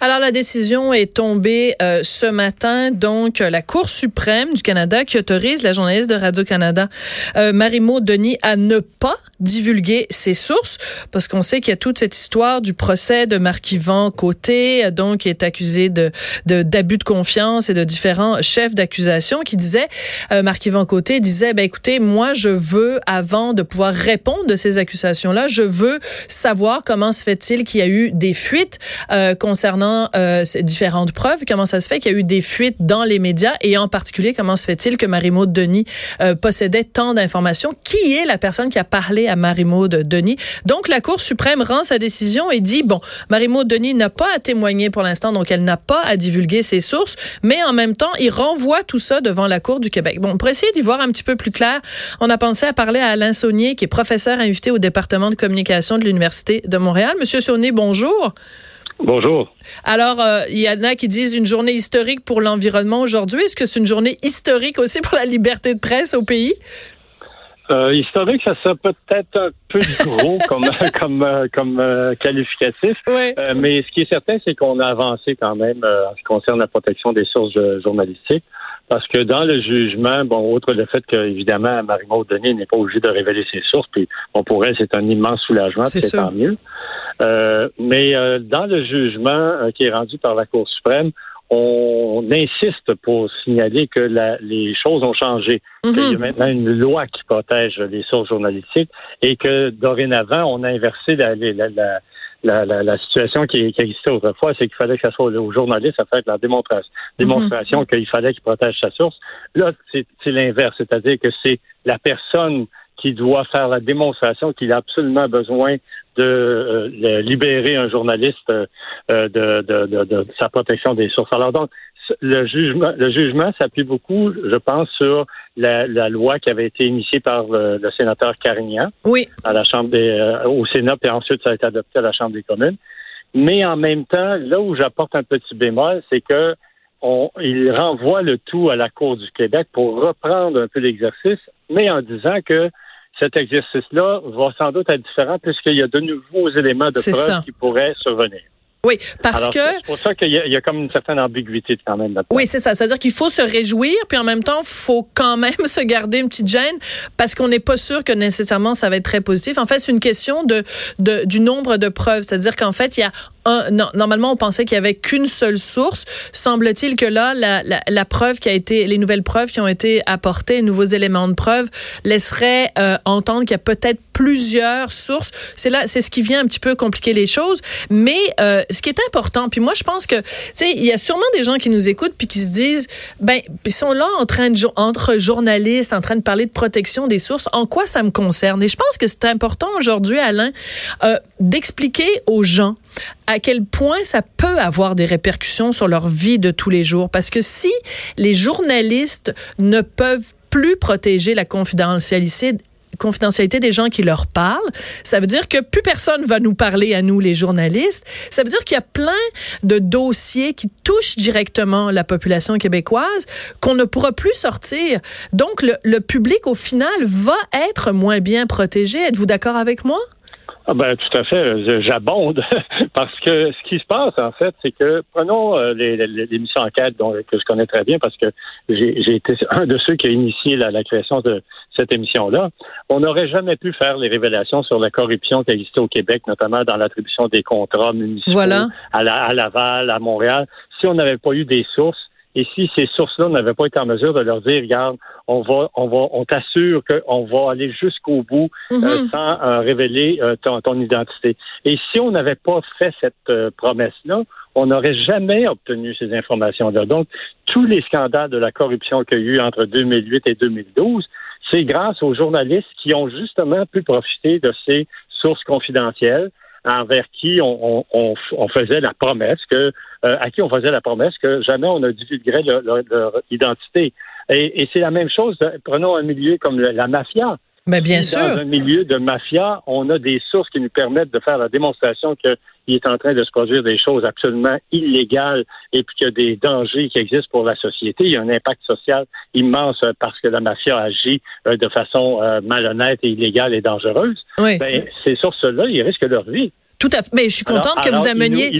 Alors, la décision est tombée euh, ce matin. Donc, la Cour suprême du Canada qui autorise la journaliste de Radio-Canada, euh, Marimo Denis, à ne pas divulguer ses sources parce qu'on sait qu'il y a toute cette histoire du procès de Marc-Yvan Côté, donc qui est accusé de d'abus de, confiance et de différents chefs d'accusation qui disaient euh, Marc-Yvan Côté disait ben écoutez moi je veux avant de pouvoir répondre de ces accusations là je veux savoir comment se fait-il qu'il y a eu des fuites euh, concernant euh, ces différentes preuves comment ça se fait qu'il y a eu des fuites dans les médias et en particulier comment se fait-il que Marie-Maude Denis euh, possédait tant d'informations? Qui est la personne qui a parlé Marie-Maude Denis. Donc, la Cour suprême rend sa décision et dit, bon, Marie-Maude Denis n'a pas à témoigner pour l'instant, donc elle n'a pas à divulguer ses sources, mais en même temps, il renvoie tout ça devant la Cour du Québec. Bon, pour essayer d'y voir un petit peu plus clair, on a pensé à parler à Alain Saunier, qui est professeur invité au département de communication de l'Université de Montréal. Monsieur Saunier, bonjour. Bonjour. Alors, euh, il y en a qui disent une journée historique pour l'environnement aujourd'hui. Est-ce que c'est une journée historique aussi pour la liberté de presse au pays? Euh, historique, ça serait peut-être un peu gros comme comme euh, comme euh, qualificatif. Euh, mais ce qui est certain, c'est qu'on a avancé quand même en ce qui concerne la protection des sources journalistiques. Parce que dans le jugement, bon, outre le fait qu'évidemment, Marie-Maud Denis n'est pas obligée de révéler ses sources, puis bon, pour elle, c'est un immense soulagement, c'est tant mieux. mais dans le jugement qui est rendu par la Cour suprême, on insiste pour signaler que les choses ont changé, qu'il y a maintenant une loi qui protège les sources journalistiques et que dorénavant, on a inversé la, la, situation qui, existait autrefois, c'est qu'il fallait que ce soit aux journalistes à faire la démonstration, mhm. qu'il fallait qu'il protège sa source. Là, c'est l'inverse, c'est-à-dire que c'est la personne qui doit faire la démonstration qu'il a absolument besoin de euh, libérer un journaliste euh, de, de, de, sa protection des sources. Alors donc, le jugement, le jugement s'appuie beaucoup, je pense, sur la, loi qui avait été initiée par le, sénateur Carignan oui. à la Chambre des, euh, au Sénat, puis ensuite ça a été adopté à la Chambre des communes. Mais en même temps, là où j'apporte un petit bémol, c'est que on, il renvoie le tout à la Cour du Québec pour reprendre un peu l'exercice, mais en disant que cet exercice-là va sans doute être différent puisqu'il y a de nouveaux éléments de preuve qui pourraient survenir. Oui, parce que c'est pour ça qu'il y, y, a comme une certaine ambiguïté quand même. Oui, c'est ça. C'est-à-dire qu'il faut se réjouir, puis en même temps, il faut quand même se garder une petite gêne parce qu'on n'est pas sûr que nécessairement ça va être très positif. En fait, c'est une question de, de du nombre de preuves. C'est-à-dire qu'en fait, il y a non, normalement, on pensait qu'il y avait qu'une seule source. Semble-t-il que là, la, la, la, preuve qui a été, les nouvelles preuves qui ont été apportées, les nouveaux éléments de preuve, laisseraient euh, entendre qu'il y a peut-être plusieurs sources. C'est là, c'est ce qui vient un petit peu compliquer les choses. Mais euh, ce qui est important, puis moi, je pense que, tu sais, il y a sûrement des gens qui nous écoutent puis qui se disent, ben, ils sont là en train de entre journalistes, en train de parler de protection des sources. En quoi ça me concerne? Et je pense que c'est important aujourd'hui, Alain, euh, d'expliquer aux gens à quel point ça peut avoir des répercussions sur leur vie de tous les jours. Parce que si les journalistes ne peuvent plus protéger la confidentialité confidentialité des gens qui leur parlent. Ça veut dire que plus personne va nous parler à nous, les journalistes. Ça veut dire qu'il y a plein de dossiers qui touchent directement la population québécoise qu'on ne pourra plus sortir. Donc, le, le public, au final, va être moins bien protégé. Êtes-vous d'accord avec moi? Ah ben tout à fait, j'abonde. Parce que ce qui se passe en fait, c'est que prenons euh, les, les, missions enquête dont, que je connais très bien parce que j'ai été un de ceux qui a initié la, la création de cette émission-là. On n'aurait jamais pu faire les révélations sur la corruption qui existait au Québec, notamment dans l'attribution des contrats municipaux à, la, à Laval, à Montréal, si on n'avait pas eu des sources et si ces sources-là n'avaient pas été en mesure de leur dire, regarde, on va, on va, on t'assure qu'on va aller jusqu'au bout euh, mhm. sans euh, révéler euh, ton, ton, identité. Et si on n'avait pas fait cette promesse-là, on n'aurait jamais obtenu ces informations-là. Donc, tous les scandales de la corruption qu'il y a eu entre 2008 et 2012, c'est grâce aux journalistes qui ont justement pu profiter de ces sources confidentielles envers qui on, faisait la promesse que euh, à qui on faisait la promesse que jamais on ne divulguerait leur, identité. Et, c'est la même chose. Prenons un milieu comme la mafia. Mais bien sûr. Dans un milieu de mafia, on a des sources qui nous permettent de faire la démonstration qu'il est en train de se produire des choses absolument illégales et puis qu'il y a des dangers qui existent pour la société. Il y a un impact social immense parce que la mafia agit euh, de façon euh, malhonnête et illégale et dangereuse. Oui. Ben, ces sources-là, ils risquent leur vie. Tout à fait. Mais je suis contente que vous ameniez.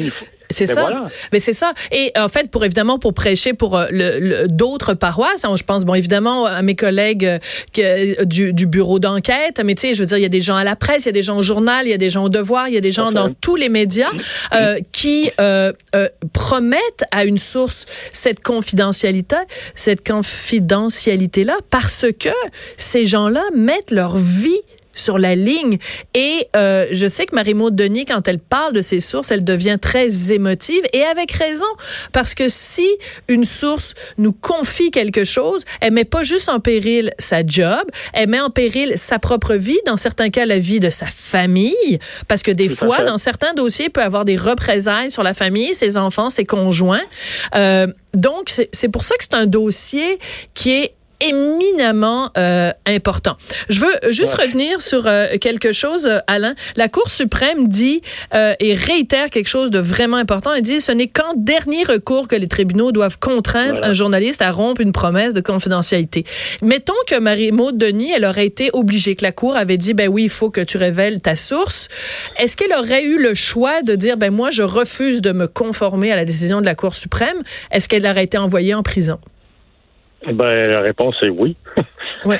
C'est ben ça. Mais c'est ça. Et en fait, pour évidemment pour prêcher pour euh, le, d'autres paroisses, hein, je pense bon évidemment à mes collègues euh, que, du, du, bureau d'enquête, mais tu sais, je veux dire, il y a des gens à la presse, il y a des gens au journal, il y a des gens au devoir, il y a des gens dans tous les médias euh, qui euh, euh, promettent à une source cette confidentialité, cette confidentialité là, parce que ces gens-là mettent leur vie sur la ligne. Et euh, je sais que Marie-Maud Denis, quand elle parle de ses sources, elle devient très émotive et avec raison. Parce que si une source nous confie quelque chose, elle met pas juste en péril sa job, elle met en péril sa propre vie, dans certains cas la vie de sa famille. Parce que des fois, dans certains dossiers, il peut avoir des représailles sur la famille, ses enfants, ses conjoints. Euh, donc, c'est pour ça que c'est un dossier qui est éminemment euh, important. Je veux juste revenir sur euh, quelque chose, euh, Alain. La Cour suprême dit euh, et réitère quelque chose de vraiment important. Elle dit ce n'est qu'en dernier recours que les tribunaux doivent contraindre un journaliste à rompre une promesse de confidentialité. Mettons que Marie-Maude Denis, elle aurait été obligée, que la Cour avait dit, ben oui, il faut que tu révèles ta source. Est-ce qu'elle aurait eu le choix de dire, ben moi, je refuse de me conformer à la décision de la Cour suprême? Est-ce qu'elle aurait été envoyée en prison? Ben, la réponse est oui.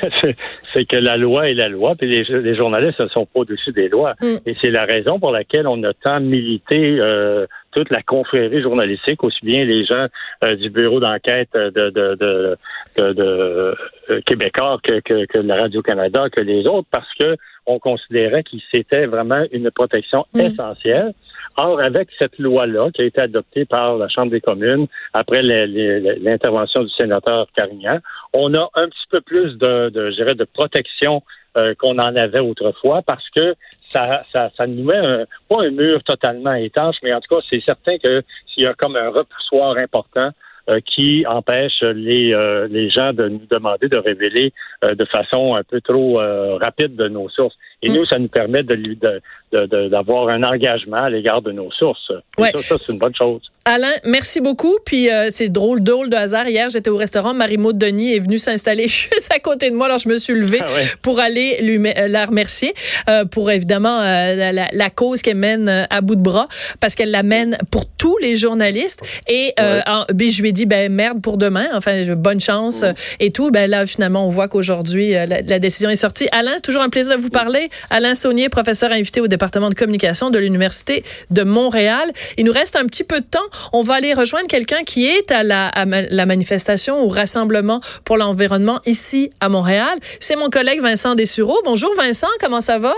c'est que la loi est la loi, puis les, journalistes ne sont pas au-dessus des lois. Mm. Et c'est la raison pour laquelle on a tant milité euh, toute la confrérie journalistique, aussi bien les gens euh, du bureau d'enquête de, de, de, de, euh, Québécois que, que, que la Radio-Canada, que les autres, parce que on considérait que c'était vraiment une protection mm. essentielle. Or, avec cette loi-là qui a été adoptée par la Chambre des communes après l'intervention du sénateur Carignan, on a un petit peu plus de, je dirais, de protection euh, qu'on en avait autrefois parce que ça, ça, ça nous met un, pas un mur totalement étanche, mais en tout cas, c'est certain que s'il y a comme un repoussoir important, euh, qui empêche les, euh, les gens de nous demander de révéler de façon un peu trop rapide de nos sources. Et mm. nous, ça nous permet de, de, d'avoir un engagement à l'égard de nos sources. Ouais. Ça, ça c'est une bonne chose. Alain, merci beaucoup. Puis euh, c'est drôle, drôle de hasard. Hier, j'étais au restaurant. Marie-Maud Denis est venue s'installer juste à côté de moi. Alors, je me suis levée ah pour aller lui euh, la remercier euh, pour évidemment la, la, cause qu'elle mène à bout de bras parce qu'elle la mène pour tous les journalistes. Et en, ben, je lui ai dit, ben merde pour demain. Enfin, bonne chance et tout. Ben là, finalement, on voit qu'aujourd'hui, la, la, décision est sortie. Alain, toujours un plaisir de vous parler. Alain Saunier, professeur invité au département de communication de l'Université de Montréal. Il nous reste un petit peu de temps. On va aller rejoindre quelqu'un qui est à la, la manifestation, au rassemblement pour l'environnement ici à Montréal. C'est mon collègue Vincent Dessureau. Bonjour Vincent, comment ça va?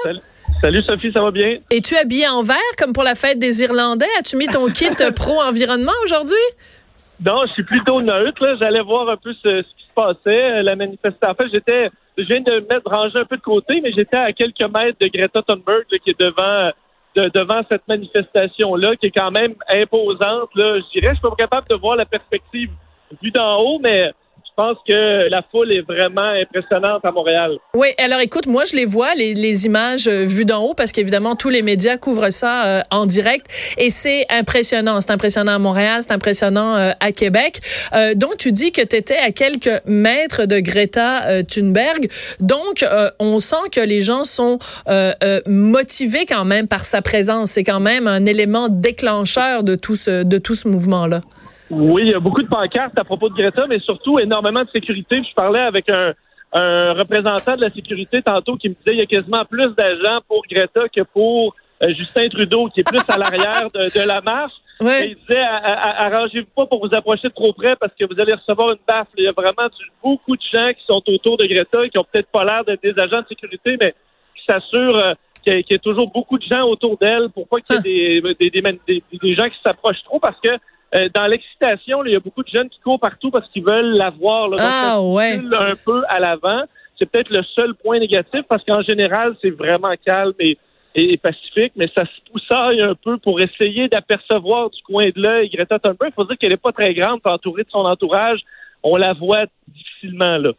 Salut. Sophie, ça va bien? Es-tu habillé en vert comme pour la fête des Irlandais? As-tu mis ton kit pro-environnement aujourd'hui? Non, je suis plutôt neutre. J'allais voir un peu ce, qui se passait, la manifestation. En fait, j'étais je viens de me mettre ranger un peu de côté, mais j'étais à quelques mètres de Greta Thunberg qui est devant devant cette manifestation-là, qui est quand même imposante. Là. Je dirais, je suis pas capable de voir la perspective vue d'en haut, mais pense que la foule est vraiment impressionnante à Montréal. Oui, alors écoute, moi je les vois, les, les images euh, vues d'en haut, parce qu'évidemment tous les médias couvrent ça euh, en direct, et c'est impressionnant. C'est impressionnant à Montréal, c'est impressionnant euh, à Québec. donc tu dis que tu étais à quelques mètres de Greta Thunberg, donc on sent que les gens sont motivés quand même par sa présence. C'est quand même un élément déclencheur de tout ce, de tout ce mouvement-là. Oui, il y a beaucoup de pancartes à propos de Greta, mais surtout énormément de sécurité. Je parlais avec un, représentant de la sécurité tantôt qui me disait qu'il y a quasiment plus d'agents pour Greta que pour euh, Justin Trudeau, qui est plus à l'arrière de, la marche. il disait arrangez-vous pas pour vous approcher trop près parce que vous allez recevoir une baffe. Il y a vraiment beaucoup de gens qui sont autour de Greta qui ont peut-être pas l'air d'être des agents de sécurité, mais qui s'assurent euh, qu'il y, a toujours beaucoup de gens autour d'elle pour pas qu'il y ait ah. des, des gens qui s'approchent trop parce que euh, dans l'excitation, il y a beaucoup de jeunes qui courent partout parce qu'ils veulent la voir. Là, ah, ouais. un peu à l'avant. C'est peut-être le seul point négatif parce qu'en général, c'est vraiment calme et et, pacifique, mais ça se poussaille un peu pour essayer d'apercevoir du coin de l'œil Greta Thunberg. Il faut dire qu'elle n'est pas très grande, entourée de son entourage. On la voit difficilement là.